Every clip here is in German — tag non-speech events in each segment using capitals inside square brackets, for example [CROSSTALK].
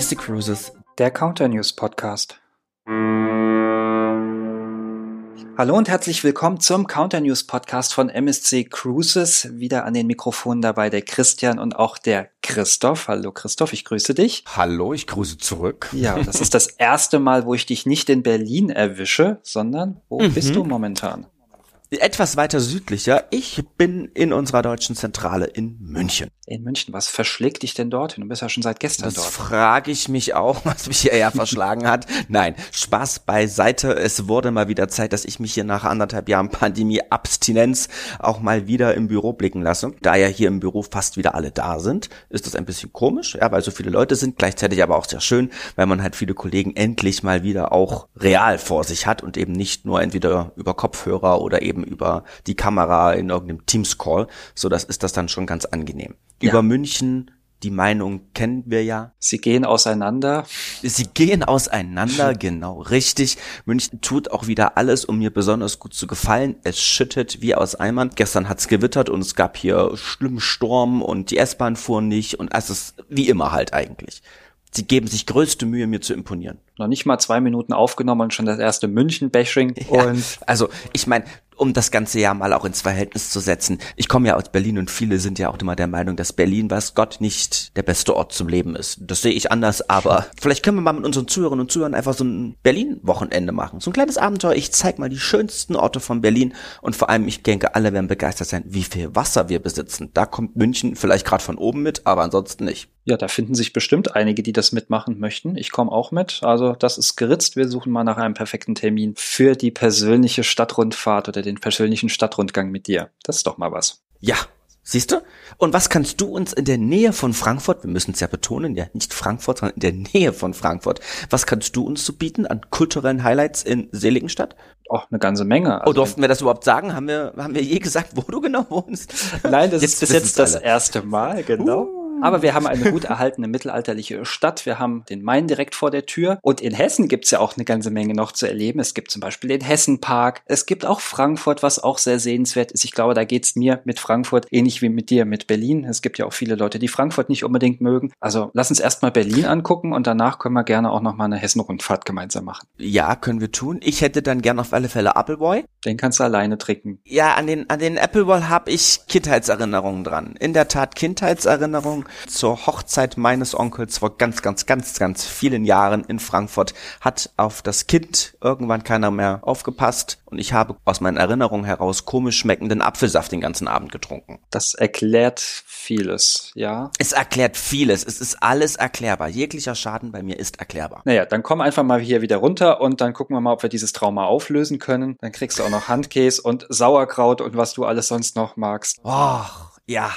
MSC Cruises, der Counter News Podcast. Hallo und herzlich willkommen zum Counter News Podcast von MSC Cruises. Wieder an den Mikrofonen dabei der Christian und auch der Christoph. Hallo Christoph, ich grüße dich. Hallo, ich grüße zurück. Ja, das ist das erste Mal, wo ich dich nicht in Berlin erwische, sondern wo mhm. bist du momentan? Etwas weiter südlicher. Ich bin in unserer deutschen Zentrale in München. In München, was verschlägt dich denn dorthin? Du bist ja schon seit gestern das dort. Das frage ich mich auch, [LAUGHS] was mich hier eher verschlagen hat. Nein, Spaß beiseite. Es wurde mal wieder Zeit, dass ich mich hier nach anderthalb Jahren Pandemie-Abstinenz auch mal wieder im Büro blicken lasse. Da ja hier im Büro fast wieder alle da sind, ist das ein bisschen komisch, ja, weil so viele Leute sind, gleichzeitig aber auch sehr schön, weil man halt viele Kollegen endlich mal wieder auch real vor sich hat und eben nicht nur entweder über Kopfhörer oder eben über die Kamera in irgendeinem Teams-Call. So, das ist das dann schon ganz angenehm. Ja. Über München die Meinung kennen wir ja. Sie gehen auseinander. Sie gehen auseinander, [LAUGHS] genau, richtig. München tut auch wieder alles, um mir besonders gut zu gefallen. Es schüttet wie aus Eimern. Gestern hat's gewittert und es gab hier schlimmen Sturm und die S-Bahn fuhr nicht und es ist wie immer halt eigentlich. Sie geben sich größte Mühe, mir zu imponieren. Noch nicht mal zwei Minuten aufgenommen und schon das erste München-Bashing. Ja, also ich meine, um das ganze Jahr mal auch ins Verhältnis zu setzen. Ich komme ja aus Berlin und viele sind ja auch immer der Meinung, dass Berlin, was Gott nicht der beste Ort zum Leben ist. Das sehe ich anders, aber vielleicht können wir mal mit unseren Zuhörern und Zuhörern einfach so ein Berlin-Wochenende machen. So ein kleines Abenteuer. Ich zeig mal die schönsten Orte von Berlin und vor allem, ich denke, alle werden begeistert sein, wie viel Wasser wir besitzen. Da kommt München vielleicht gerade von oben mit, aber ansonsten nicht. Ja, da finden sich bestimmt einige, die das mitmachen möchten. Ich komme auch mit. Also das ist geritzt. Wir suchen mal nach einem perfekten Termin für die persönliche Stadtrundfahrt oder den persönlichen Stadtrundgang mit dir. Das ist doch mal was. Ja, Siehst du? Und was kannst du uns in der Nähe von Frankfurt, wir müssen es ja betonen, ja nicht Frankfurt, sondern in der Nähe von Frankfurt, was kannst du uns so bieten an kulturellen Highlights in Seligenstadt? Auch eine ganze Menge. Oh, also oh, durften wir das überhaupt sagen? Haben wir, haben wir je gesagt, wo du genau wohnst? Nein, das jetzt ist bis jetzt das erste Mal, genau. Uh. Aber wir haben eine gut erhaltene mittelalterliche Stadt. Wir haben den Main direkt vor der Tür. Und in Hessen gibt's ja auch eine ganze Menge noch zu erleben. Es gibt zum Beispiel den Hessenpark. Es gibt auch Frankfurt, was auch sehr sehenswert ist. Ich glaube, da geht's mir mit Frankfurt ähnlich wie mit dir mit Berlin. Es gibt ja auch viele Leute, die Frankfurt nicht unbedingt mögen. Also lass uns erstmal Berlin angucken und danach können wir gerne auch nochmal eine Hessen-Rundfahrt gemeinsam machen. Ja, können wir tun. Ich hätte dann gern auf alle Fälle Appleboy. Den kannst du alleine trinken. Ja, an den, an den Appleboy habe ich Kindheitserinnerungen dran. In der Tat Kindheitserinnerungen zur Hochzeit meines Onkels vor ganz, ganz, ganz, ganz vielen Jahren in Frankfurt hat auf das Kind irgendwann keiner mehr aufgepasst und ich habe aus meinen Erinnerungen heraus komisch schmeckenden Apfelsaft den ganzen Abend getrunken. Das erklärt vieles, ja. Es erklärt vieles. Es ist alles erklärbar. Jeglicher Schaden bei mir ist erklärbar. Naja, dann komm einfach mal hier wieder runter und dann gucken wir mal, ob wir dieses Trauma auflösen können. Dann kriegst du auch noch Handkäse und Sauerkraut und was du alles sonst noch magst. Oh, ja.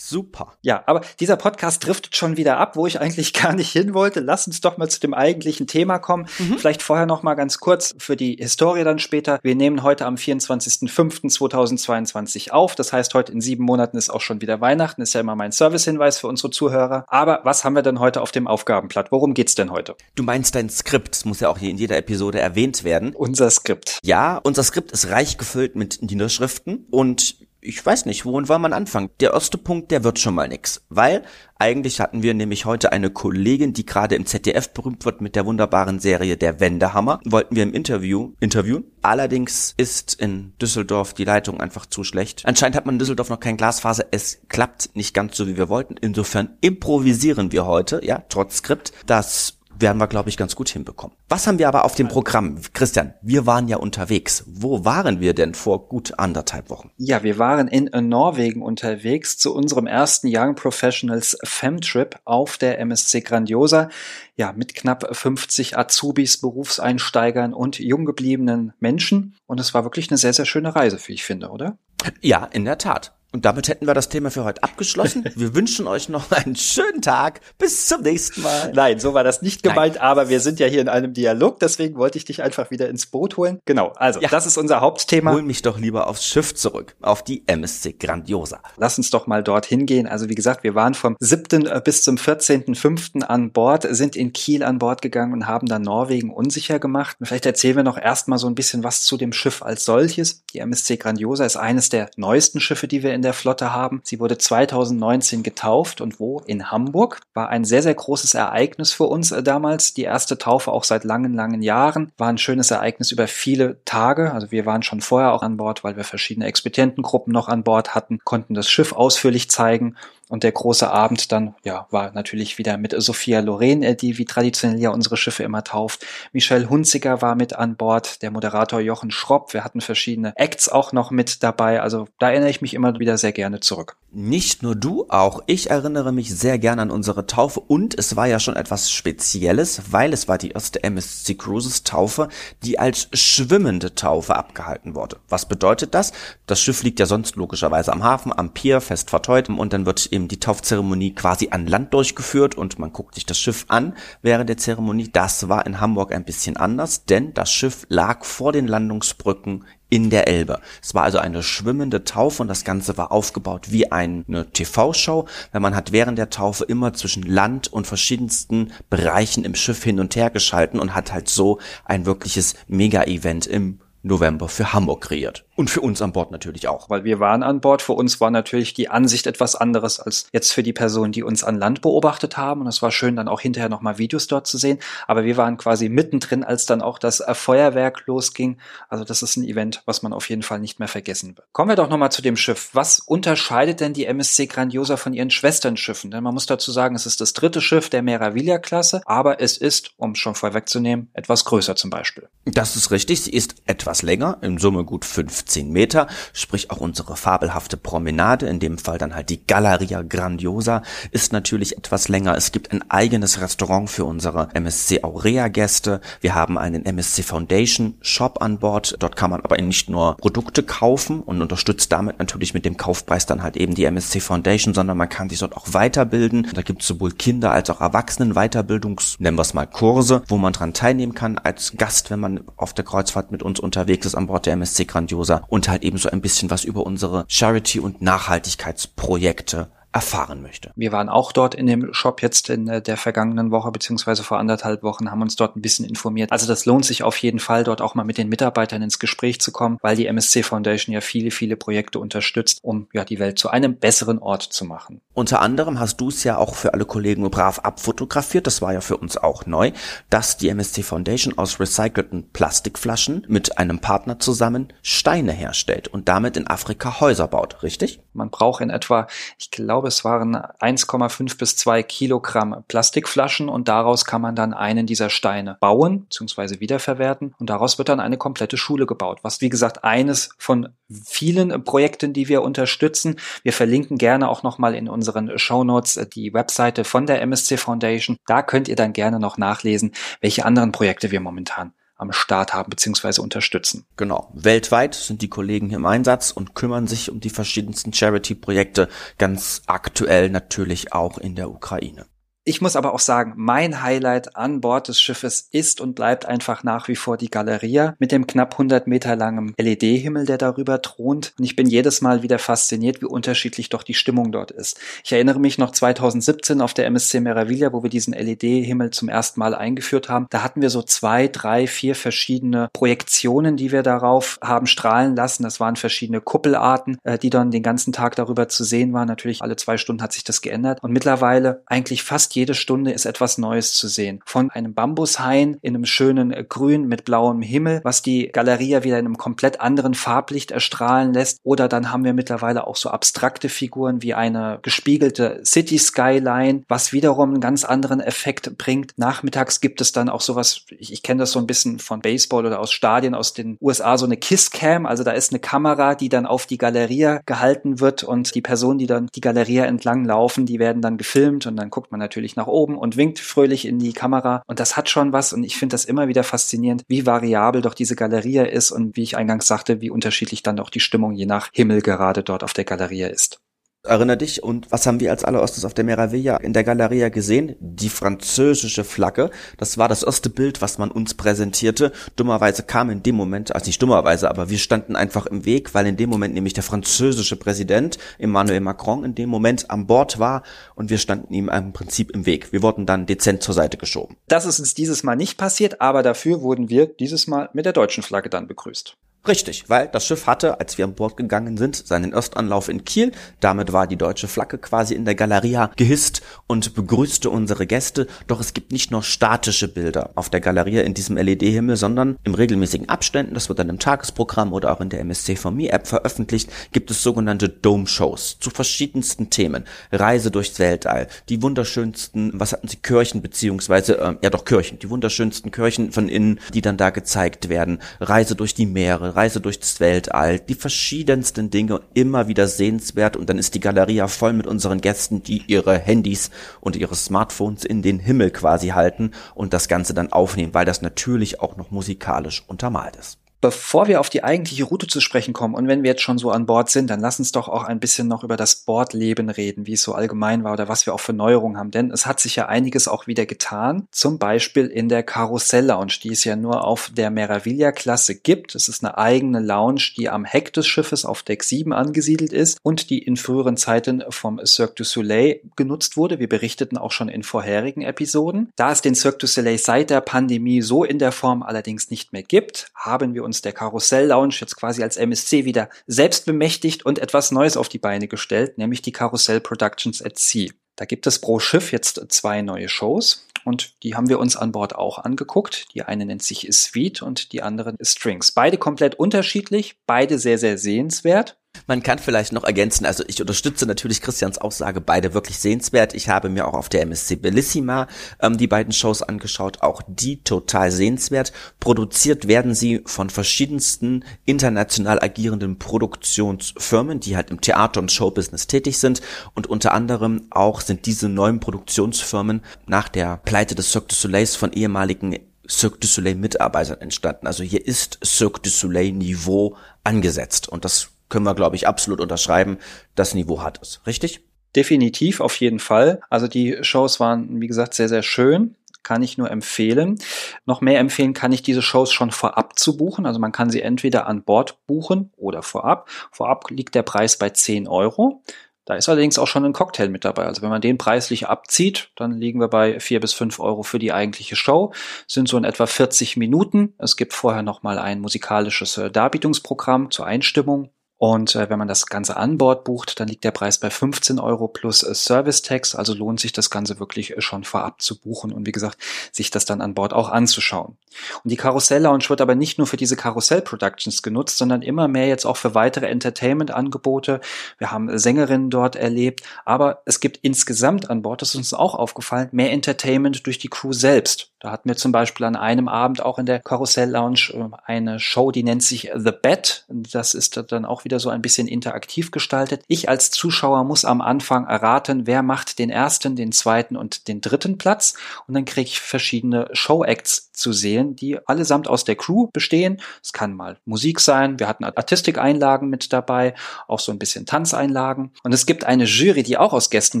Super. Ja, aber dieser Podcast driftet schon wieder ab, wo ich eigentlich [LAUGHS] gar nicht hin wollte. Lass uns doch mal zu dem eigentlichen Thema kommen. Mhm. Vielleicht vorher noch mal ganz kurz für die Historie dann später. Wir nehmen heute am 24.05.2022 auf. Das heißt, heute in sieben Monaten ist auch schon wieder Weihnachten. Ist ja immer mein Servicehinweis für unsere Zuhörer. Aber was haben wir denn heute auf dem Aufgabenblatt? Worum geht's denn heute? Du meinst dein Skript. Das muss ja auch hier in jeder Episode erwähnt werden. Unser Skript. Ja, unser Skript ist reich gefüllt mit Niederschriften und ich weiß nicht, wohin wollen man anfangen? Der erste Punkt, der wird schon mal nix, weil eigentlich hatten wir nämlich heute eine Kollegin, die gerade im ZDF berühmt wird mit der wunderbaren Serie Der Wendehammer, wollten wir im Interview interviewen. Allerdings ist in Düsseldorf die Leitung einfach zu schlecht. Anscheinend hat man in Düsseldorf noch kein Glasfaser. Es klappt nicht ganz so, wie wir wollten. Insofern improvisieren wir heute, ja, trotz Skript, das werden wir, glaube ich, ganz gut hinbekommen. Was haben wir aber auf dem Programm? Christian, wir waren ja unterwegs. Wo waren wir denn vor gut anderthalb Wochen? Ja, wir waren in Norwegen unterwegs zu unserem ersten Young Professionals Femtrip auf der MSC Grandiosa. Ja, mit knapp 50 Azubis, Berufseinsteigern und jung gebliebenen Menschen. Und es war wirklich eine sehr, sehr schöne Reise, wie ich finde, oder? Ja, in der Tat. Und damit hätten wir das Thema für heute abgeschlossen. [LAUGHS] Wir wünschen euch noch einen schönen Tag. Bis zum nächsten Mal. Nein, so war das nicht gemeint, Nein. aber wir sind ja hier in einem Dialog, deswegen wollte ich dich einfach wieder ins Boot holen. Genau, also ja. das ist unser Hauptthema. Hol mich doch lieber aufs Schiff zurück, auf die MSC Grandiosa. Lass uns doch mal dorthin gehen. Also wie gesagt, wir waren vom 7. Äh, bis zum 14.5. an Bord, sind in Kiel an Bord gegangen und haben dann Norwegen unsicher gemacht. Und vielleicht erzählen wir noch erstmal so ein bisschen was zu dem Schiff als solches. Die MSC Grandiosa ist eines der neuesten Schiffe, die wir in in der Flotte haben. Sie wurde 2019 getauft und wo? In Hamburg. War ein sehr, sehr großes Ereignis für uns äh, damals. Die erste Taufe auch seit langen, langen Jahren. War ein schönes Ereignis über viele Tage. Also wir waren schon vorher auch an Bord, weil wir verschiedene Expedientengruppen noch an Bord hatten, konnten das Schiff ausführlich zeigen und der große Abend dann, ja, war natürlich wieder mit Sophia Loren, äh, die wie traditionell ja unsere Schiffe immer tauft. Michelle Hunziger war mit an Bord, der Moderator Jochen Schropp. Wir hatten verschiedene Acts auch noch mit dabei. Also da erinnere ich mich immer wieder sehr gerne zurück. Nicht nur du, auch ich erinnere mich sehr gerne an unsere Taufe und es war ja schon etwas Spezielles, weil es war die erste MSC Cruises Taufe, die als schwimmende Taufe abgehalten wurde. Was bedeutet das? Das Schiff liegt ja sonst logischerweise am Hafen, am Pier, fest verteut und dann wird eben eben die Taufzeremonie quasi an Land durchgeführt und man guckt sich das Schiff an während der Zeremonie. Das war in Hamburg ein bisschen anders, denn das Schiff lag vor den Landungsbrücken in der Elbe. Es war also eine schwimmende Taufe und das Ganze war aufgebaut wie eine TV-Show, weil man hat während der Taufe immer zwischen Land und verschiedensten Bereichen im Schiff hin und her geschalten und hat halt so ein wirkliches Mega-Event im November für Hamburg kreiert. Und für uns an Bord natürlich auch. Weil wir waren an Bord. Für uns war natürlich die Ansicht etwas anderes als jetzt für die Personen, die uns an Land beobachtet haben. Und es war schön, dann auch hinterher nochmal Videos dort zu sehen. Aber wir waren quasi mittendrin, als dann auch das Feuerwerk losging. Also das ist ein Event, was man auf jeden Fall nicht mehr vergessen wird. Kommen wir doch nochmal zu dem Schiff. Was unterscheidet denn die MSC Grandiosa von ihren Schwesternschiffen? Denn man muss dazu sagen, es ist das dritte Schiff der Meraviglia-Klasse, aber es ist, um es schon vorwegzunehmen, etwas größer zum Beispiel. Das ist richtig. Sie ist etwas länger, in Summe gut 15 15 Meter, sprich auch unsere fabelhafte Promenade, in dem Fall dann halt die Galleria Grandiosa, ist natürlich etwas länger. Es gibt ein eigenes Restaurant für unsere MSC Aurea Gäste. Wir haben einen MSC Foundation Shop an Bord. Dort kann man aber nicht nur Produkte kaufen und unterstützt damit natürlich mit dem Kaufpreis dann halt eben die MSC Foundation, sondern man kann sich dort auch weiterbilden. Da gibt es sowohl Kinder als auch Erwachsenen Weiterbildungs, nennen wir es mal Kurse, wo man dran teilnehmen kann als Gast, wenn man auf der Kreuzfahrt mit uns unterwegs ist an Bord der MSC Grandiosa und halt eben so ein bisschen was über unsere Charity- und Nachhaltigkeitsprojekte erfahren möchte. Wir waren auch dort in dem Shop jetzt in äh, der vergangenen Woche beziehungsweise vor anderthalb Wochen, haben uns dort ein bisschen informiert. Also das lohnt sich auf jeden Fall, dort auch mal mit den Mitarbeitern ins Gespräch zu kommen, weil die MSC Foundation ja viele, viele Projekte unterstützt, um ja die Welt zu einem besseren Ort zu machen. Unter anderem hast du es ja auch für alle Kollegen brav abfotografiert, das war ja für uns auch neu, dass die MSC Foundation aus recycelten Plastikflaschen mit einem Partner zusammen Steine herstellt und damit in Afrika Häuser baut, richtig? Man braucht in etwa, ich glaube, es waren 1,5 bis 2 Kilogramm Plastikflaschen und daraus kann man dann einen dieser Steine bauen bzw. wiederverwerten und daraus wird dann eine komplette Schule gebaut, was wie gesagt eines von vielen Projekten, die wir unterstützen. Wir verlinken gerne auch nochmal in unseren Show Notes die Webseite von der MSC Foundation. Da könnt ihr dann gerne noch nachlesen, welche anderen Projekte wir momentan am Start haben bzw. unterstützen. Genau. Weltweit sind die Kollegen im Einsatz und kümmern sich um die verschiedensten Charity-Projekte, ganz aktuell natürlich auch in der Ukraine. Ich muss aber auch sagen, mein Highlight an Bord des Schiffes ist und bleibt einfach nach wie vor die Galeria mit dem knapp 100 Meter langen LED-Himmel, der darüber thront. Und ich bin jedes Mal wieder fasziniert, wie unterschiedlich doch die Stimmung dort ist. Ich erinnere mich noch 2017 auf der MSC Meraviglia, wo wir diesen LED-Himmel zum ersten Mal eingeführt haben. Da hatten wir so zwei, drei, vier verschiedene Projektionen, die wir darauf haben strahlen lassen. Das waren verschiedene Kuppelarten, äh, die dann den ganzen Tag darüber zu sehen waren. Natürlich alle zwei Stunden hat sich das geändert. Und mittlerweile eigentlich fast jede Stunde ist etwas Neues zu sehen. Von einem Bambushain in einem schönen äh, Grün mit blauem Himmel, was die Galeria wieder in einem komplett anderen Farblicht erstrahlen lässt. Oder dann haben wir mittlerweile auch so abstrakte Figuren wie eine gespiegelte City Skyline, was wiederum einen ganz anderen Effekt bringt. Nachmittags gibt es dann auch sowas, ich, ich kenne das so ein bisschen von Baseball oder aus Stadien aus den USA, so eine Kisscam. Also da ist eine Kamera, die dann auf die Galeria gehalten wird und die Personen, die dann die Galeria entlang laufen, die werden dann gefilmt und dann guckt man natürlich natürlich nach oben und winkt fröhlich in die Kamera. Und das hat schon was. Und ich finde das immer wieder faszinierend, wie variabel doch diese Galerie ist und wie ich eingangs sagte, wie unterschiedlich dann auch die Stimmung je nach Himmel gerade dort auf der Galerie ist. Erinner dich, und was haben wir als allererstes auf der Meraviglia in der Galeria gesehen? Die französische Flagge. Das war das erste Bild, was man uns präsentierte. Dummerweise kam in dem Moment, also nicht dummerweise, aber wir standen einfach im Weg, weil in dem Moment nämlich der französische Präsident Emmanuel Macron in dem Moment an Bord war und wir standen ihm im Prinzip im Weg. Wir wurden dann dezent zur Seite geschoben. Das ist uns dieses Mal nicht passiert, aber dafür wurden wir dieses Mal mit der deutschen Flagge dann begrüßt. Richtig, weil das Schiff hatte, als wir an Bord gegangen sind, seinen Erstanlauf in Kiel. Damit war die deutsche Flagge quasi in der Galeria gehisst und begrüßte unsere Gäste. Doch es gibt nicht nur statische Bilder auf der Galeria in diesem LED-Himmel, sondern im regelmäßigen Abständen, das wird dann im Tagesprogramm oder auch in der MSC for Me App veröffentlicht, gibt es sogenannte Dome-Shows zu verschiedensten Themen. Reise durchs Weltall, die wunderschönsten, was hatten sie, Kirchen beziehungsweise, äh, ja doch Kirchen, die wunderschönsten Kirchen von innen, die dann da gezeigt werden. Reise durch die Meere, Reise durch das Weltall, die verschiedensten Dinge immer wieder sehenswert und dann ist die Galeria voll mit unseren Gästen, die ihre Handys und ihre Smartphones in den Himmel quasi halten und das Ganze dann aufnehmen, weil das natürlich auch noch musikalisch untermalt ist. Bevor wir auf die eigentliche Route zu sprechen kommen und wenn wir jetzt schon so an Bord sind, dann lass uns doch auch ein bisschen noch über das Bordleben reden, wie es so allgemein war oder was wir auch für Neuerungen haben. Denn es hat sich ja einiges auch wieder getan. Zum Beispiel in der Karussell Lounge, die es ja nur auf der Meraviglia-Klasse gibt. Es ist eine eigene Lounge, die am Heck des Schiffes auf Deck 7 angesiedelt ist und die in früheren Zeiten vom Cirque du Soleil genutzt wurde. Wir berichteten auch schon in vorherigen Episoden. Da es den Cirque du Soleil seit der Pandemie so in der Form allerdings nicht mehr gibt, haben wir uns uns der Karussell Lounge jetzt quasi als MSC wieder selbst bemächtigt und etwas Neues auf die Beine gestellt, nämlich die Karussell Productions at Sea. Da gibt es pro Schiff jetzt zwei neue Shows und die haben wir uns an Bord auch angeguckt. Die eine nennt sich Suite und die andere Strings. Beide komplett unterschiedlich, beide sehr, sehr sehenswert. Man kann vielleicht noch ergänzen, also ich unterstütze natürlich Christians Aussage, beide wirklich sehenswert. Ich habe mir auch auf der MSC Bellissima ähm, die beiden Shows angeschaut, auch die total sehenswert. Produziert werden sie von verschiedensten international agierenden Produktionsfirmen, die halt im Theater- und Showbusiness tätig sind. Und unter anderem auch sind diese neuen Produktionsfirmen nach der Pleite des Cirque du Soleil von ehemaligen Cirque du Soleil Mitarbeitern entstanden. Also hier ist Cirque du Soleil Niveau angesetzt und das können wir, glaube ich, absolut unterschreiben. Das Niveau hat es. Richtig? Definitiv, auf jeden Fall. Also die Shows waren, wie gesagt, sehr, sehr schön. Kann ich nur empfehlen. Noch mehr empfehlen kann ich diese Shows schon vorab zu buchen. Also man kann sie entweder an Bord buchen oder vorab. Vorab liegt der Preis bei 10 Euro. Da ist allerdings auch schon ein Cocktail mit dabei. Also wenn man den preislich abzieht, dann liegen wir bei vier bis fünf Euro für die eigentliche Show. Sind so in etwa 40 Minuten. Es gibt vorher nochmal ein musikalisches äh, Darbietungsprogramm zur Einstimmung. Und äh, wenn man das Ganze an Bord bucht, dann liegt der Preis bei 15 Euro plus äh, Service Tax. Also lohnt sich das Ganze wirklich äh, schon vorab zu buchen und wie gesagt, sich das dann an Bord auch anzuschauen. Und die Karussell Lounge wird aber nicht nur für diese Karussell Productions genutzt, sondern immer mehr jetzt auch für weitere Entertainment-Angebote. Wir haben Sängerinnen dort erlebt, aber es gibt insgesamt an Bord, das ist uns auch aufgefallen, mehr Entertainment durch die Crew selbst. Da hatten wir zum Beispiel an einem Abend auch in der Karussell Lounge äh, eine Show, die nennt sich The Bet. Das ist dann auch wieder so ein bisschen interaktiv gestaltet. Ich als Zuschauer muss am Anfang erraten, wer macht den ersten, den zweiten und den dritten Platz. Und dann kriege ich verschiedene Show-Acts zu sehen, die allesamt aus der Crew bestehen. Es kann mal Musik sein. Wir hatten Artistikeinlagen mit dabei, auch so ein bisschen Tanzeinlagen. Und es gibt eine Jury, die auch aus Gästen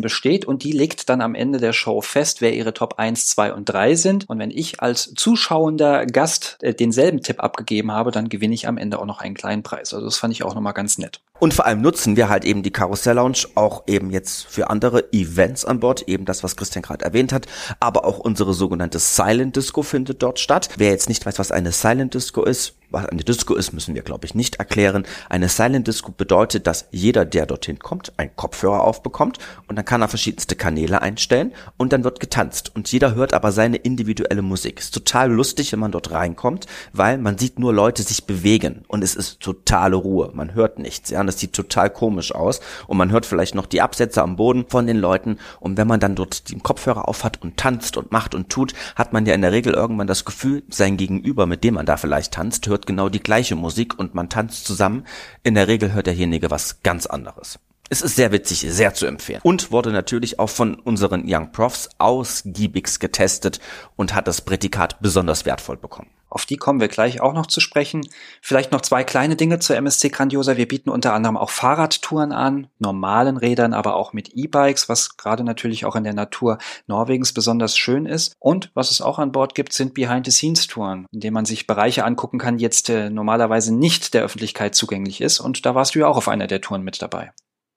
besteht und die legt dann am Ende der Show fest, wer ihre Top 1, 2 und 3 sind. Und wenn ich als zuschauender Gast äh, denselben Tipp abgegeben habe, dann gewinne ich am Ende auch noch einen kleinen Preis. Also das fand ich auch nochmal ganz nett. Und vor allem nutzen wir halt eben die Karussell Lounge auch eben jetzt für andere Events an Bord, eben das, was Christian gerade erwähnt hat, aber auch unsere sogenannte Silent Disco findet dort statt. Wer jetzt nicht weiß, was eine Silent Disco ist, was eine Disco ist, müssen wir, glaube ich, nicht erklären. Eine Silent Disco bedeutet, dass jeder, der dorthin kommt, einen Kopfhörer aufbekommt und dann kann er verschiedenste Kanäle einstellen und dann wird getanzt und jeder hört aber seine individuelle Musik. Ist total lustig, wenn man dort reinkommt, weil man sieht nur Leute sich bewegen und es ist totale Ruhe. Man hört nichts, ja, und das sieht total komisch aus und man hört vielleicht noch die Absätze am Boden von den Leuten und wenn man dann dort den Kopfhörer aufhat und tanzt und macht und tut, hat man ja in der Regel irgendwann das Gefühl, sein Gegenüber, mit dem man da vielleicht tanzt, hört hört genau die gleiche Musik und man tanzt zusammen. In der Regel hört derjenige was ganz anderes. Es ist sehr witzig, sehr zu empfehlen. Und wurde natürlich auch von unseren Young Profs ausgiebigst getestet und hat das Prädikat besonders wertvoll bekommen. Auf die kommen wir gleich auch noch zu sprechen. Vielleicht noch zwei kleine Dinge zur MSC Grandiosa. Wir bieten unter anderem auch Fahrradtouren an, normalen Rädern, aber auch mit E-Bikes, was gerade natürlich auch in der Natur Norwegens besonders schön ist. Und was es auch an Bord gibt, sind Behind-the-Scenes-Touren, in denen man sich Bereiche angucken kann, die jetzt äh, normalerweise nicht der Öffentlichkeit zugänglich ist. Und da warst du ja auch auf einer der Touren mit dabei.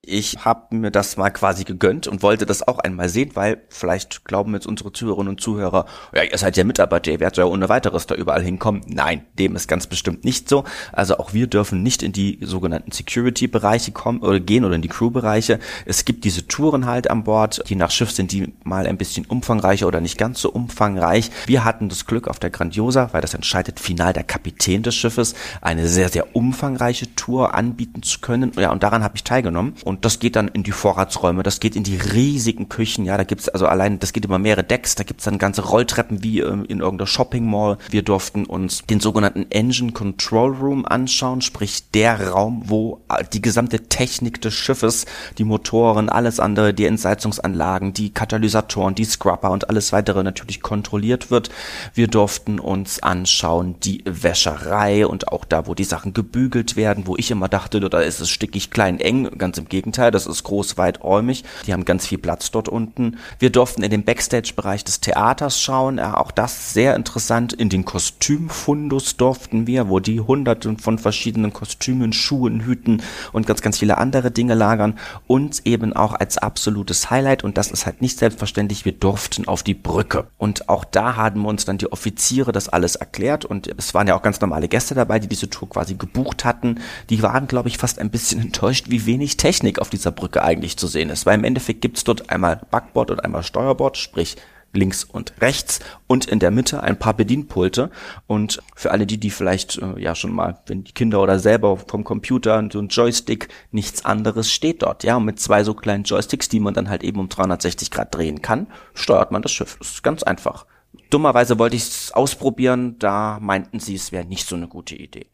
Ich habe mir das mal quasi gegönnt und wollte das auch einmal sehen, weil vielleicht glauben jetzt unsere Zuhörerinnen und Zuhörer, ja, ihr seid ja Mitarbeiter, ihr werdet ja ohne weiteres da überall hinkommen. Nein, dem ist ganz bestimmt nicht so. Also auch wir dürfen nicht in die sogenannten Security-Bereiche kommen oder gehen oder in die Crew-Bereiche. Es gibt diese Touren halt an Bord. Je nach Schiff sind die mal ein bisschen umfangreicher oder nicht ganz so umfangreich. Wir hatten das Glück auf der Grandiosa, weil das entscheidet final der Kapitän des Schiffes, eine sehr, sehr umfangreiche Tour anbieten zu können. Ja, und daran habe ich teilgenommen. Und das geht dann in die Vorratsräume, das geht in die riesigen Küchen. Ja, da gibt's also allein, das geht über mehrere Decks, da gibt's dann ganze Rolltreppen wie ähm, in irgendeiner Shopping Mall. Wir durften uns den sogenannten Engine Control Room anschauen, sprich der Raum, wo äh, die gesamte Technik des Schiffes, die Motoren, alles andere, die Entsalzungsanlagen, die Katalysatoren, die Scrubber und alles weitere natürlich kontrolliert wird. Wir durften uns anschauen die Wäscherei und auch da, wo die Sachen gebügelt werden, wo ich immer dachte, da ist es stickig klein eng, ganz im Gegenteil, das ist groß, weit, räumig. Die haben ganz viel Platz dort unten. Wir durften in den Backstage-Bereich des Theaters schauen, auch das sehr interessant. In den Kostümfundus durften wir, wo die hunderten von verschiedenen Kostümen, Schuhen, Hüten und ganz, ganz viele andere Dinge lagern. Und eben auch als absolutes Highlight, und das ist halt nicht selbstverständlich, wir durften auf die Brücke. Und auch da haben uns dann die Offiziere das alles erklärt und es waren ja auch ganz normale Gäste dabei, die diese Tour quasi gebucht hatten. Die waren, glaube ich, fast ein bisschen [LAUGHS] enttäuscht, wie wenig Technik auf dieser Brücke eigentlich zu sehen ist. Weil im Endeffekt gibt's dort einmal Backbord und einmal Steuerbord, sprich links und rechts und in der Mitte ein paar Bedienpulte. Und für alle die, die vielleicht äh, ja schon mal, wenn die Kinder oder selber vom Computer so ein Joystick, nichts anderes steht dort. Ja, und mit zwei so kleinen Joysticks, die man dann halt eben um 360 Grad drehen kann, steuert man das Schiff. Das ist ganz einfach. Dummerweise wollte ich es ausprobieren, da meinten sie, es wäre nicht so eine gute Idee.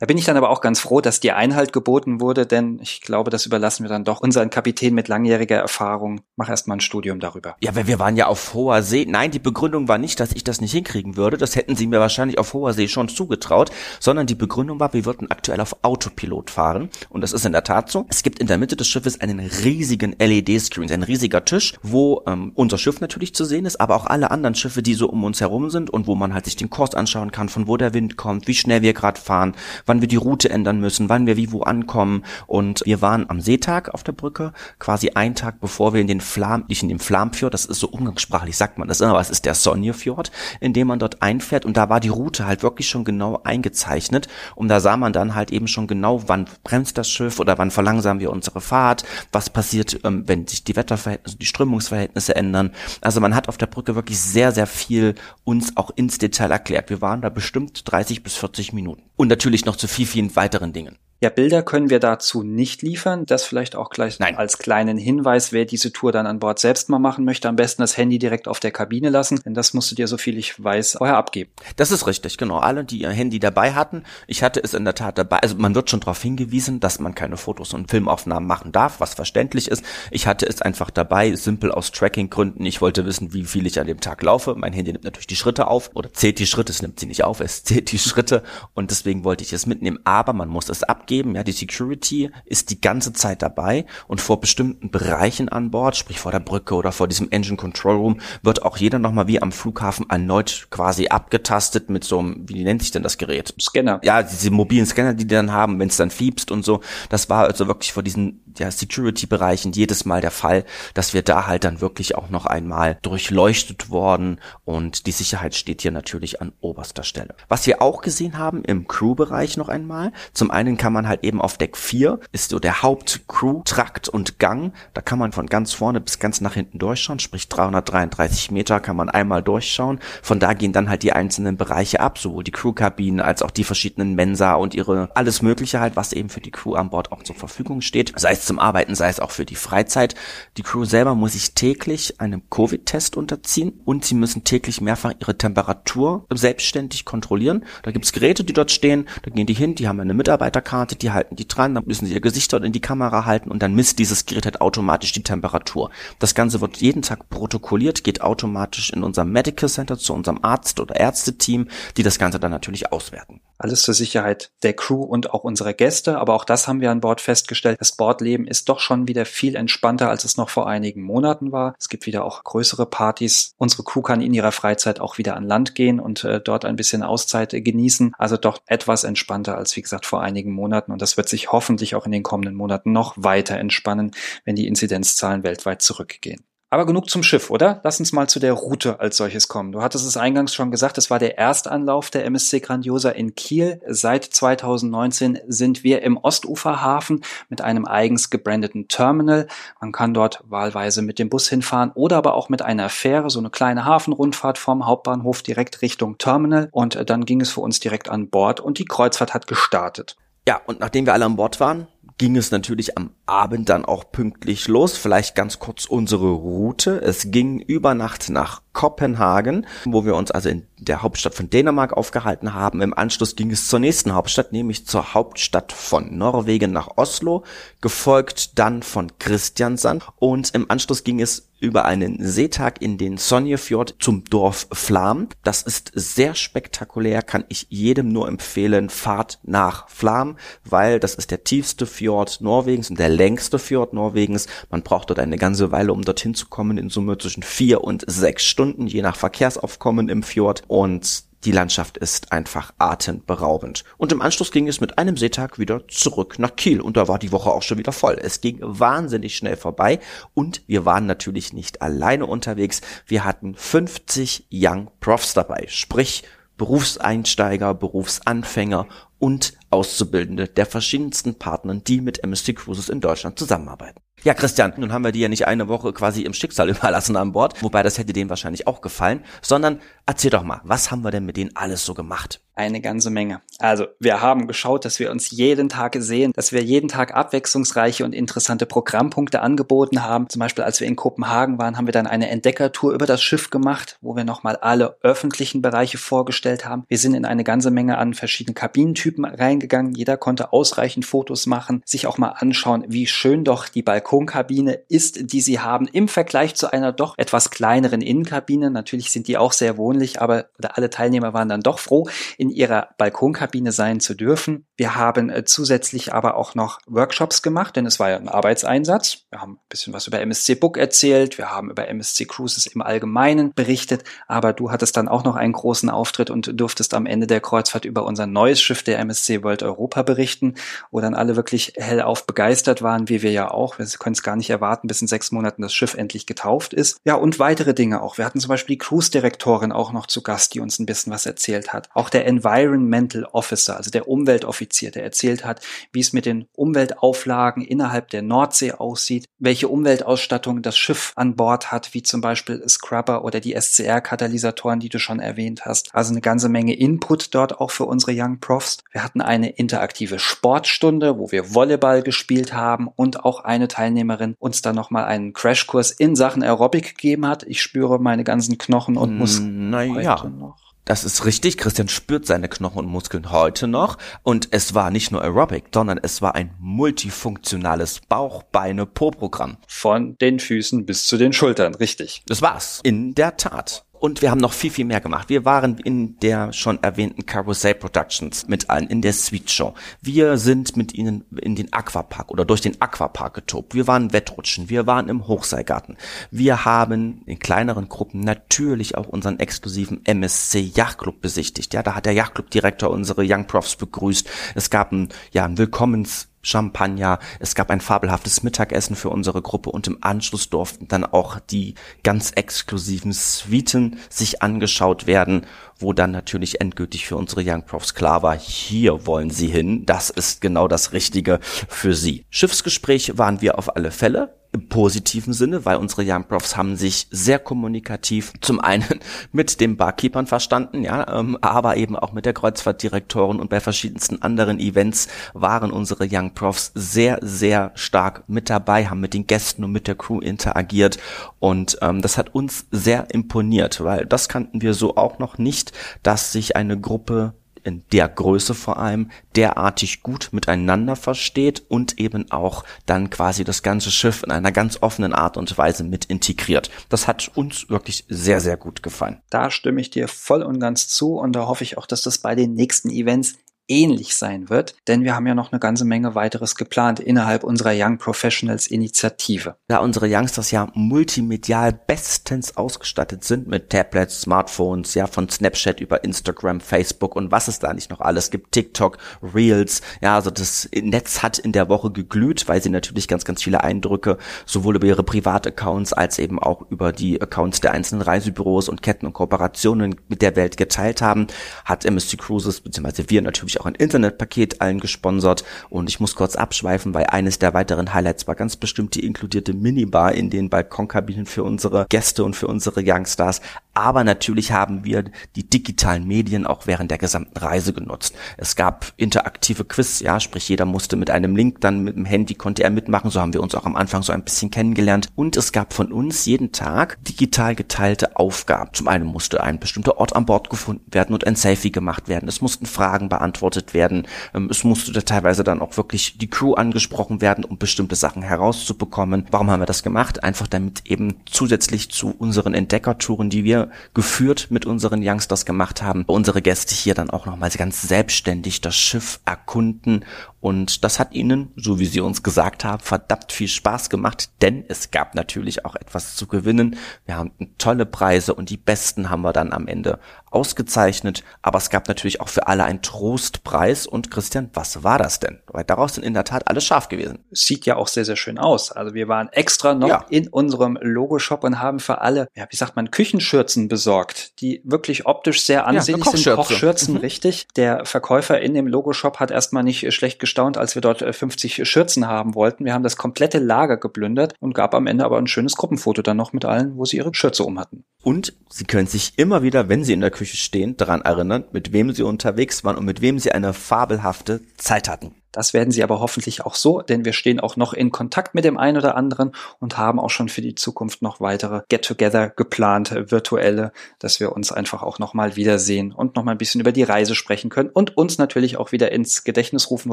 Da bin ich dann aber auch ganz froh, dass dir Einhalt geboten wurde, denn ich glaube, das überlassen wir dann doch unseren Kapitän mit langjähriger Erfahrung. Mach erst ein Studium darüber. Ja, weil wir waren ja auf hoher See. Nein, die Begründung war nicht, dass ich das nicht hinkriegen würde. Das hätten sie mir wahrscheinlich auf hoher See schon zugetraut, sondern die Begründung war, wir würden aktuell auf Autopilot fahren. Und das ist in der Tat so. Es gibt in der Mitte des Schiffes einen riesigen LED-Screen, ein riesiger Tisch, wo ähm, unser Schiff natürlich zu sehen ist, aber auch alle anderen Schiffe, die so um uns herum sind und wo man halt sich den Kurs anschauen kann, von wo der Wind kommt, wie schnell wir gerade fahren, wann wir die Route ändern müssen, wann wir wie wo ankommen. Und wir waren am Seetag auf der Brücke, quasi einen Tag bevor wir in den Flam, nicht in den Flamfjord, das ist so umgangssprachlich, sagt man das immer, aber es ist der Sonjefjord, in dem man dort einfährt. Und da war die Route halt wirklich schon genau eingezeichnet. Und da sah man dann halt eben schon genau, wann bremst das Schiff oder wann verlangsamen wir unsere Fahrt, was passiert, ähm, wenn sich die Wetterverhältnisse, die Strömungsverhältnisse ändern. Also man hat auf der Brücke wirklich sehr, sehr viel uns auch ins Detail erklärt. Wir waren da bestimmt 30 bis 40 Minuten. Und natürlich noch zu viel, viel vielen weiteren Dingen. Ja, Bilder können wir dazu nicht liefern. Das vielleicht auch gleich Nein. als kleinen Hinweis, wer diese Tour dann an Bord selbst mal machen möchte, am besten das Handy direkt auf der Kabine lassen, denn das musst du dir, so viel ich weiß, vorher abgeben. Das ist richtig, genau. Alle, die ihr Handy dabei hatten, ich hatte es in der Tat dabei. Also man wird schon darauf hingewiesen, dass man keine Fotos und Filmaufnahmen machen darf, was verständlich ist. Ich hatte es einfach dabei, simpel aus Tracking-Gründen. Ich wollte wissen, wie viel ich an dem Tag laufe. Mein Handy nimmt natürlich die Schritte auf oder zählt die Schritte, es nimmt sie nicht auf, es zählt die [LAUGHS] Schritte und deswegen wollte ich es mitnehmen. Aber man muss es abgeben abgeben. Ja, die Security ist die ganze Zeit dabei und vor bestimmten Bereichen an Bord, sprich vor der Brücke oder vor diesem Engine Control Room, wird auch jeder nochmal wie am Flughafen erneut quasi abgetastet mit so einem, wie nennt sich denn das Gerät? Scanner. Ja, diese mobilen Scanner, die die dann haben, wenn es dann fiebst und so. Das war also wirklich vor diesen ja, Security-Bereichen jedes Mal der Fall, dass wir da halt dann wirklich auch noch einmal durchleuchtet worden und die Sicherheit steht hier natürlich an oberster Stelle. Was wir auch gesehen haben im Crew-Bereich noch einmal, zum einen kann man halt eben auf Deck 4, ist so der Haupt-Crew-Trakt und Gang, da kann man von ganz vorne bis ganz nach hinten durchschauen, sprich 333 Meter kann man einmal durchschauen, von da gehen dann halt die einzelnen Bereiche ab, sowohl die Crew-Kabinen als auch die verschiedenen Mensa und ihre alles mögliche halt, was eben für die Crew an Bord auch zur Verfügung steht, sei es zum Arbeiten, sei es auch für die Freizeit. Die Crew selber muss sich täglich einem Covid-Test unterziehen und sie müssen täglich mehrfach ihre Temperatur selbstständig kontrollieren. Da gibt's Geräte, die dort stehen, da gehen die hin, die haben eine Mitarbeiterkarte, die halten die dran, dann müssen sie ihr Gesicht dort in die Kamera halten und dann misst dieses Gerät halt automatisch die Temperatur. Das Ganze wird jeden Tag protokolliert, geht automatisch in unserem Medical Center zu unserem Arzt oder Ärzteteam, die das Ganze dann natürlich auswerten. Alles zur Sicherheit der Crew und auch unserer Gäste. Aber auch das haben wir an Bord festgestellt. Das Bordleben ist doch schon wieder viel entspannter, als es noch vor einigen Monaten war. Es gibt wieder auch größere Partys. Unsere Crew kann in ihrer Freizeit auch wieder an Land gehen und äh, dort ein bisschen Auszeit äh, genießen. Also doch etwas entspannter als, wie gesagt, vor einigen Monaten. Und das wird sich hoffentlich auch in den kommenden Monaten noch weiter entspannen, wenn die Inzidenzzahlen weltweit zurückgehen. Aber genug zum Schiff, oder? Lass uns mal zu der Route als solches kommen. Du hattest es eingangs schon gesagt, es war der Erstanlauf der MSC Grandiosa in Kiel. Seit 2019 sind wir im Ostuferhafen mit einem eigens gebrandeten Terminal. Man kann dort wahlweise mit dem Bus hinfahren oder aber auch mit einer Fähre, so eine kleine Hafenrundfahrt vom Hauptbahnhof direkt Richtung Terminal. Und dann ging es für uns direkt an Bord und die Kreuzfahrt hat gestartet. Ja, und nachdem wir alle an Bord waren, ging es natürlich am Abend dann auch pünktlich los. Vielleicht ganz kurz unsere Route. Es ging über Nacht nach Kopenhagen, wo wir uns also in der Hauptstadt von Dänemark aufgehalten haben. Im Anschluss ging es zur nächsten Hauptstadt, nämlich zur Hauptstadt von Norwegen nach Oslo, gefolgt dann von Christiansand und im Anschluss ging es über einen Seetag in den Sonjefjord zum Dorf Flam. Das ist sehr spektakulär, kann ich jedem nur empfehlen. Fahrt nach Flam, weil das ist der tiefste Fjord Norwegens und der längste Fjord Norwegens. Man braucht dort eine ganze Weile, um dorthin zu kommen, in Summe zwischen vier und sechs Stunden, je nach Verkehrsaufkommen im Fjord. Und die Landschaft ist einfach atemberaubend. Und im Anschluss ging es mit einem Seetag wieder zurück nach Kiel und da war die Woche auch schon wieder voll. Es ging wahnsinnig schnell vorbei und wir waren natürlich nicht alleine unterwegs. Wir hatten 50 Young Profs dabei, sprich Berufseinsteiger, Berufsanfänger und Auszubildende der verschiedensten Partner, die mit MSC Cruises in Deutschland zusammenarbeiten. Ja, Christian, nun haben wir die ja nicht eine Woche quasi im Schicksal [LAUGHS] überlassen an Bord, wobei das hätte denen wahrscheinlich auch gefallen, sondern erzähl doch mal, was haben wir denn mit denen alles so gemacht? Eine ganze Menge. Also, wir haben geschaut, dass wir uns jeden Tag sehen, dass wir jeden Tag abwechslungsreiche und interessante Programmpunkte angeboten haben. Zum Beispiel, als wir in Kopenhagen waren, haben wir dann eine Entdeckertour über das Schiff gemacht, wo wir nochmal alle öffentlichen Bereiche vorgestellt haben. Wir sind in eine ganze Menge an verschiedenen Kabinentypen reingegangen. Jeder konnte ausreichend Fotos machen, sich auch mal anschauen, wie schön doch die Balkonkabine ist, die sie haben, im Vergleich zu einer doch etwas kleineren Innenkabine. Natürlich sind die auch sehr wohnlich, aber alle Teilnehmer waren dann doch froh, in ihrer Balkonkabine sein zu dürfen. Wir haben äh, zusätzlich aber auch noch Workshops gemacht, denn es war ja ein Arbeitseinsatz. Wir haben ein bisschen was über MSC Book erzählt, wir haben über MSC Cruises im Allgemeinen berichtet, aber du hattest dann auch noch einen großen Auftritt und durftest am Ende der Kreuzfahrt über unser neues Schiff der MSC World Europa berichten, wo dann alle wirklich hellauf begeistert waren, wie wir ja auch. Wir können es gar nicht erwarten, bis in sechs Monaten das Schiff endlich getauft ist. Ja, und weitere Dinge auch. Wir hatten zum Beispiel die Cruise-Direktorin auch noch zu Gast, die uns ein bisschen was erzählt hat. Auch der Environmental Officer, also der Umweltoffizier, der erzählt hat, wie es mit den Umweltauflagen innerhalb der Nordsee aussieht, welche Umweltausstattung das Schiff an Bord hat, wie zum Beispiel Scrubber oder die SCR-Katalysatoren, die du schon erwähnt hast. Also eine ganze Menge Input dort auch für unsere Young Profs. Wir hatten eine interaktive Sportstunde, wo wir Volleyball gespielt haben und auch eine Teilnehmerin uns dann nochmal einen Crashkurs in Sachen Aerobic gegeben hat. Ich spüre meine ganzen Knochen und Muskeln naja. heute noch. Das ist richtig. Christian spürt seine Knochen und Muskeln heute noch. Und es war nicht nur Aerobic, sondern es war ein multifunktionales Bauch-Beine-Po-Programm. Von den Füßen bis zu den Schultern, richtig. Das war's. In der Tat. Und wir haben noch viel, viel mehr gemacht. Wir waren in der schon erwähnten Carousel Productions mit allen, in der Sweet Show. Wir sind mit ihnen in den Aquapark oder durch den Aquapark getobt. Wir waren Wettrutschen, wir waren im Hochseilgarten. Wir haben in kleineren Gruppen natürlich auch unseren exklusiven MSC Yachtclub besichtigt. Ja, da hat der Yachtclub-Direktor unsere Young Profs begrüßt. Es gab ein, ja, ein Willkommens Champagner, es gab ein fabelhaftes Mittagessen für unsere Gruppe und im Anschluss durften dann auch die ganz exklusiven Suiten sich angeschaut werden, wo dann natürlich endgültig für unsere Young Profs klar war, hier wollen sie hin, das ist genau das Richtige für sie. Schiffsgespräch waren wir auf alle Fälle, im positiven Sinne, weil unsere Young Profs haben sich sehr kommunikativ zum einen [LAUGHS] mit den Barkeepern verstanden, ja, ähm, aber eben auch mit der Kreuzfahrtdirektorin und bei verschiedensten anderen Events waren unsere Young Profs sehr, sehr stark mit dabei, haben mit den Gästen und mit der Crew interagiert und ähm, das hat uns sehr imponiert, weil das kannten wir so auch noch nicht, dass sich eine Gruppe in der Größe vor allem derartig gut miteinander versteht und eben auch dann quasi das ganze Schiff in einer ganz offenen Art und Weise mit integriert. Das hat uns wirklich sehr, sehr gut gefallen. Da stimme ich dir voll und ganz zu und da hoffe ich auch, dass das bei den nächsten Events ähnlich sein wird, denn wir haben ja noch eine ganze Menge weiteres geplant innerhalb unserer Young Professionals Initiative. Da unsere Youngsters ja multimedial bestens ausgestattet sind mit Tablets, Smartphones, ja von Snapchat über Instagram, Facebook und was es da nicht noch alles gibt, TikTok, Reels, ja, also das Netz hat in der Woche geglüht, weil sie natürlich ganz, ganz viele Eindrücke sowohl über ihre Privataccounts als eben auch über die Accounts der einzelnen Reisebüros und Ketten und Kooperationen mit der Welt geteilt haben, hat MSC Cruises bzw. wir natürlich auch ein Internetpaket allen gesponsert und ich muss kurz abschweifen, weil eines der weiteren Highlights war ganz bestimmt die inkludierte Minibar in den Balkonkabinen für unsere Gäste und für unsere Youngstars. Aber natürlich haben wir die digitalen Medien auch während der gesamten Reise genutzt. Es gab interaktive Quiz, ja, sprich jeder musste mit einem Link dann mit dem Handy konnte er mitmachen. So haben wir uns auch am Anfang so ein bisschen kennengelernt. Und es gab von uns jeden Tag digital geteilte Aufgaben. Zum einen musste ein bestimmter Ort an Bord gefunden werden und ein Selfie gemacht werden. Es mussten Fragen beantwortet werden. Ähm, es musste da teilweise dann auch wirklich die Crew angesprochen werden, um bestimmte Sachen herauszubekommen. Warum haben wir das gemacht? Einfach damit eben zusätzlich zu unseren Entdeckertouren, die wir geführt mit unseren Youngsters gemacht haben, unsere Gäste hier dann auch nochmal ganz selbstständig das Schiff erkunden. Und das hat ihnen, so wie sie uns gesagt haben, verdammt viel Spaß gemacht, denn es gab natürlich auch etwas zu gewinnen. Wir haben tolle Preise und die besten haben wir dann am Ende ausgezeichnet, aber es gab natürlich auch für alle einen Trostpreis. Und Christian, was war das denn? Weil daraus sind in der Tat alles scharf gewesen. Sieht ja auch sehr, sehr schön aus. Also wir waren extra noch ja. in unserem Logo-Shop und haben für alle, ja, wie sagt man, Küchenschürzen besorgt, die wirklich optisch sehr ansehnlich ja, sind. Kochschürzen, mhm. richtig. Der Verkäufer in dem Logo-Shop hat erstmal nicht schlecht gestaunt, als wir dort 50 äh, Schürzen haben wollten. Wir haben das komplette Lager geplündert und gab am Ende aber ein schönes Gruppenfoto dann noch mit allen, wo sie ihre Schürze um hatten. Und sie können sich immer wieder, wenn sie in der Küche stehen, daran erinnern, mit wem sie unterwegs waren und mit wem sie eine fabelhafte Zeit hatten. Das werden sie aber hoffentlich auch so, denn wir stehen auch noch in Kontakt mit dem einen oder anderen und haben auch schon für die Zukunft noch weitere Get-Together geplant, virtuelle, dass wir uns einfach auch nochmal wiedersehen und nochmal ein bisschen über die Reise sprechen können und uns natürlich auch wieder ins Gedächtnis rufen,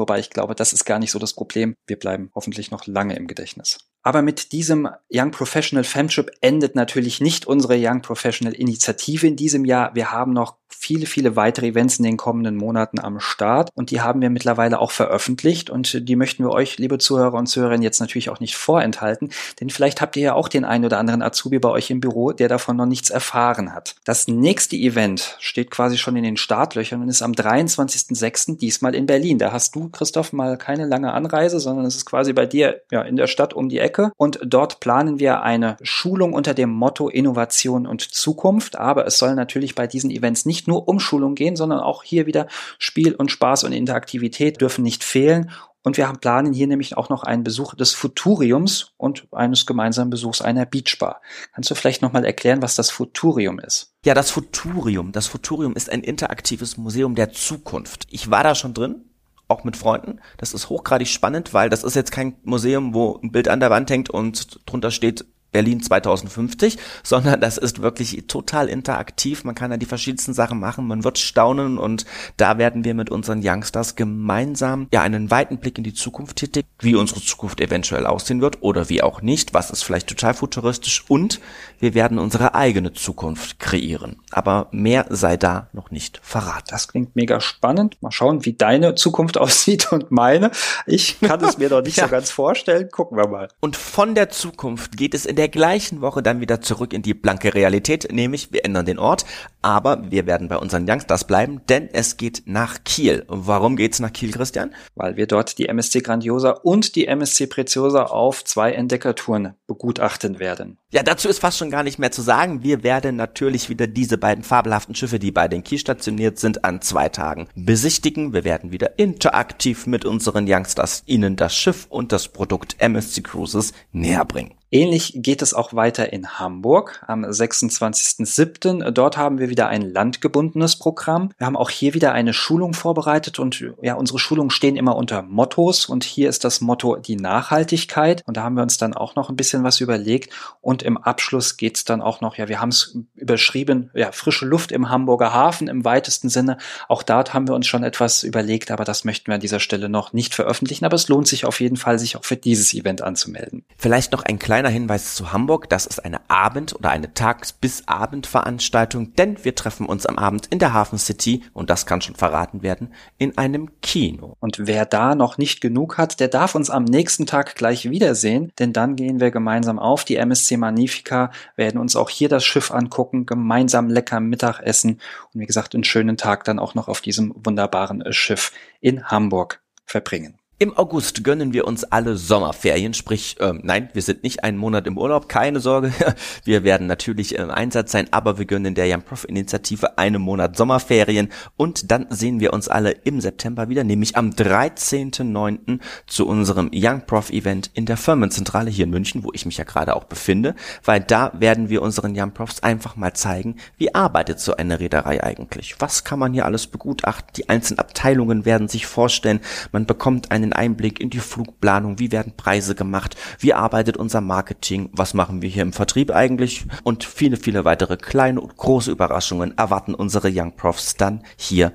wobei ich glaube, das ist gar nicht so das Problem. Wir bleiben hoffentlich noch lange im Gedächtnis. Aber mit diesem Young Professional Femtrip endet natürlich nicht unsere Young Professional Initiative in diesem Jahr. Wir haben noch viele, viele weitere Events in den kommenden Monaten am Start und die haben wir mittlerweile auch veröffentlicht und die möchten wir euch, liebe Zuhörer und Zuhörerinnen, jetzt natürlich auch nicht vorenthalten, denn vielleicht habt ihr ja auch den einen oder anderen Azubi bei euch im Büro, der davon noch nichts erfahren hat. Das nächste Event steht quasi schon in den Startlöchern und ist am 23.06. diesmal in Berlin. Da hast du, Christoph, mal keine lange Anreise, sondern es ist quasi bei dir ja in der Stadt um die Ecke und dort planen wir eine Schulung unter dem Motto Innovation und Zukunft, aber es soll natürlich bei diesen Events nicht nur um Schulung gehen, sondern auch hier wieder Spiel und Spaß und Interaktivität dürfen nicht fehlen. Und wir haben planen hier nämlich auch noch einen Besuch des Futuriums und eines gemeinsamen Besuchs einer Beachbar. Kannst du vielleicht nochmal erklären, was das Futurium ist? Ja, das Futurium. Das Futurium ist ein interaktives Museum der Zukunft. Ich war da schon drin, auch mit Freunden. Das ist hochgradig spannend, weil das ist jetzt kein Museum, wo ein Bild an der Wand hängt und drunter steht Berlin 2050, [LAUGHS] sondern das ist wirklich total interaktiv. Man kann da die verschiedensten Sachen machen, man wird staunen und da werden wir mit unseren Youngsters gemeinsam ja einen weiten Blick in die Zukunft tätig, wie unsere Zukunft eventuell aussehen wird oder wie auch nicht, was ist vielleicht total futuristisch und wir werden unsere eigene Zukunft kreieren. Aber mehr sei da noch nicht verraten. Das klingt mega spannend. Mal schauen, wie deine Zukunft [LAUGHS] aussieht und meine. Ich kann es mir noch nicht [LAUGHS] ja. so ganz vorstellen. Gucken wir mal. Und von der Zukunft geht es in der gleichen Woche dann wieder zurück in die blanke Realität, nämlich wir ändern den Ort, aber wir werden bei unseren Youngsters bleiben, denn es geht nach Kiel. Warum geht's nach Kiel, Christian? Weil wir dort die MSC Grandiosa und die MSC Preziosa auf zwei Entdeckertouren begutachten werden. Ja, dazu ist fast schon gar nicht mehr zu sagen. Wir werden natürlich wieder diese beiden fabelhaften Schiffe, die bei den Kiel stationiert sind, an zwei Tagen besichtigen. Wir werden wieder interaktiv mit unseren Youngsters ihnen das Schiff und das Produkt MSC Cruises näher bringen. Ähnlich geht es auch weiter in Hamburg am 26.07. Dort haben wir wieder ein landgebundenes Programm. Wir haben auch hier wieder eine Schulung vorbereitet und ja, unsere Schulungen stehen immer unter Mottos und hier ist das Motto die Nachhaltigkeit und da haben wir uns dann auch noch ein bisschen was überlegt und Und im Abschluss geht's dann auch noch, ja, wir haben es überschrieben, ja, frische Luft im Hamburger Hafen im weitesten Sinne. Auch dort haben wir uns schon etwas überlegt, aber das möchten wir an dieser Stelle noch nicht veröffentlichen. Aber es lohnt sich auf jeden Fall, sich auch für dieses Event anzumelden. Vielleicht noch ein kleiner Hinweis zu Hamburg. Das ist eine Abend- oder eine Tags- bis Abendveranstaltung, denn wir treffen uns am Abend in der Hafen City und das kann schon verraten werden, in einem Kino. Und wer da noch nicht genug hat, der darf uns am nächsten Tag gleich wiedersehen, denn dann gehen wir gemeinsam auf die MSC Magnifica, werden uns auch hier das Schiff angucken, gemeinsam lecker Mittag essen und wie gesagt einen schönen Tag dann auch noch auf diesem wunderbaren Schiff in Hamburg verbringen. Im August gönnen wir uns alle Sommerferien, sprich, ähm, nein, wir sind nicht einen Monat im Urlaub, keine Sorge. [LAUGHS] Wir werden natürlich im Einsatz sein, aber wir gönnen der Young Prof Initiative einen Monat Sommerferien und dann sehen wir uns alle im September wieder, nämlich am 13.09. zu unserem Young Prof Event in der Firmenzentrale hier in München, wo ich mich ja gerade auch befinde, weil da werden wir unseren Young Profs einfach mal zeigen, wie arbeitet so eine Reederei eigentlich? Was kann man hier alles begutachten? Die einzelnen Abteilungen werden sich vorstellen, man bekommt einen einen Einblick in die Flugplanung, wie werden Preise gemacht, wie arbeitet unser Marketing, was machen wir hier im Vertrieb eigentlich? Und viele, viele weitere kleine und große Überraschungen erwarten unsere Young Profs dann hier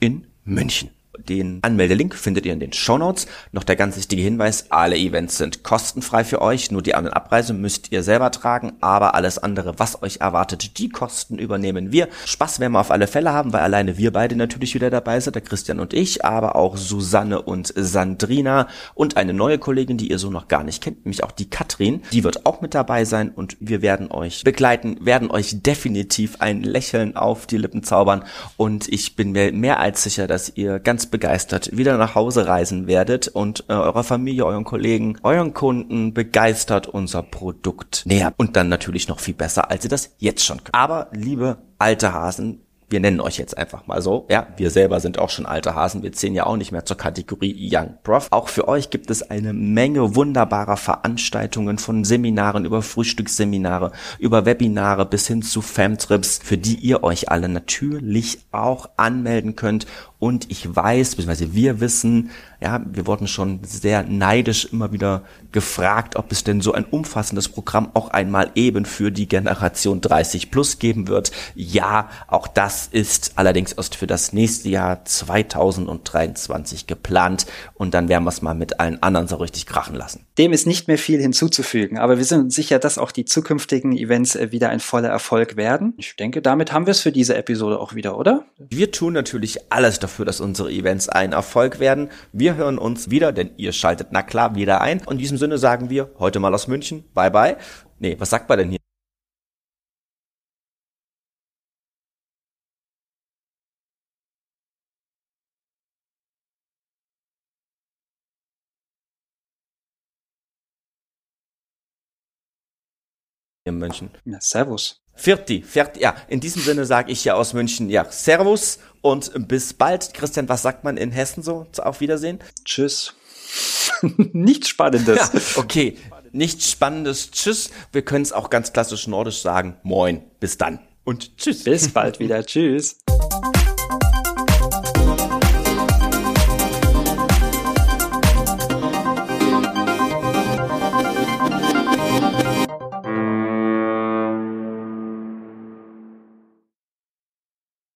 in München. Den Anmeldelink findet ihr in den Show Notes. Noch der ganz wichtige Hinweis, alle Events sind kostenfrei für euch, nur die An- und Abreise müsst ihr selber tragen, aber alles andere, was euch erwartet, die Kosten übernehmen wir. Spaß werden wir auf alle Fälle haben, weil alleine wir beide natürlich wieder dabei sind, der Christian und ich, aber auch Susanne und Sandrina und eine neue Kollegin, die ihr so noch gar nicht kennt, nämlich auch die Katrin, die wird auch mit dabei sein und wir werden euch begleiten, werden euch definitiv ein Lächeln auf die Lippen zaubern und ich bin mir mehr als sicher, dass ihr ganz begeistert wieder nach Hause reisen werdet und äh, eurer Familie, euren Kollegen, euren Kunden begeistert unser Produkt näher und dann natürlich noch viel besser, als ihr das jetzt schon könnt. Aber liebe alte Hasen, wir nennen euch jetzt einfach mal so. Ja, wir selber sind auch schon alte Hasen. Wir zählen ja auch nicht mehr zur Kategorie Young Prof. Auch für euch gibt es eine Menge wunderbarer Veranstaltungen von Seminaren über Frühstücksseminare, über Webinare bis hin zu Femtrips, für die ihr euch alle natürlich auch anmelden könnt und ich weiß, beziehungsweise wir wissen, ja, wir wurden schon sehr neidisch immer wieder gefragt, ob es denn so ein umfassendes Programm auch einmal eben für die Generation 30 plus geben wird. Ja, auch das ist allerdings erst für das nächste Jahr 2023 geplant und dann werden wir es mal mit allen anderen so richtig krachen lassen. Dem ist nicht mehr viel hinzuzufügen, aber wir sind sicher, dass auch die zukünftigen Events äh, wieder ein voller Erfolg werden. Ich denke, damit haben wir es für diese Episode auch wieder, oder? Wir tun natürlich alles dafür, dafür, dass unsere Events ein Erfolg werden. Wir hören uns wieder, denn ihr schaltet na klar wieder ein. Und in diesem Sinne sagen wir heute mal aus München. Bye bye. Nee, was sagt man denn hier? In München. Ja, servus. Vierti, Vierti, ja, in diesem Sinne sage ich ja aus München, ja, Servus und bis bald. Christian, was sagt man in Hessen so? Auf Wiedersehen? Tschüss. [LAUGHS] Nichts Spannendes. Ja, okay, nichts Spannendes. Tschüss. Wir können es auch ganz klassisch nordisch sagen. Moin, bis dann und tschüss. Bis bald wieder. tschüss.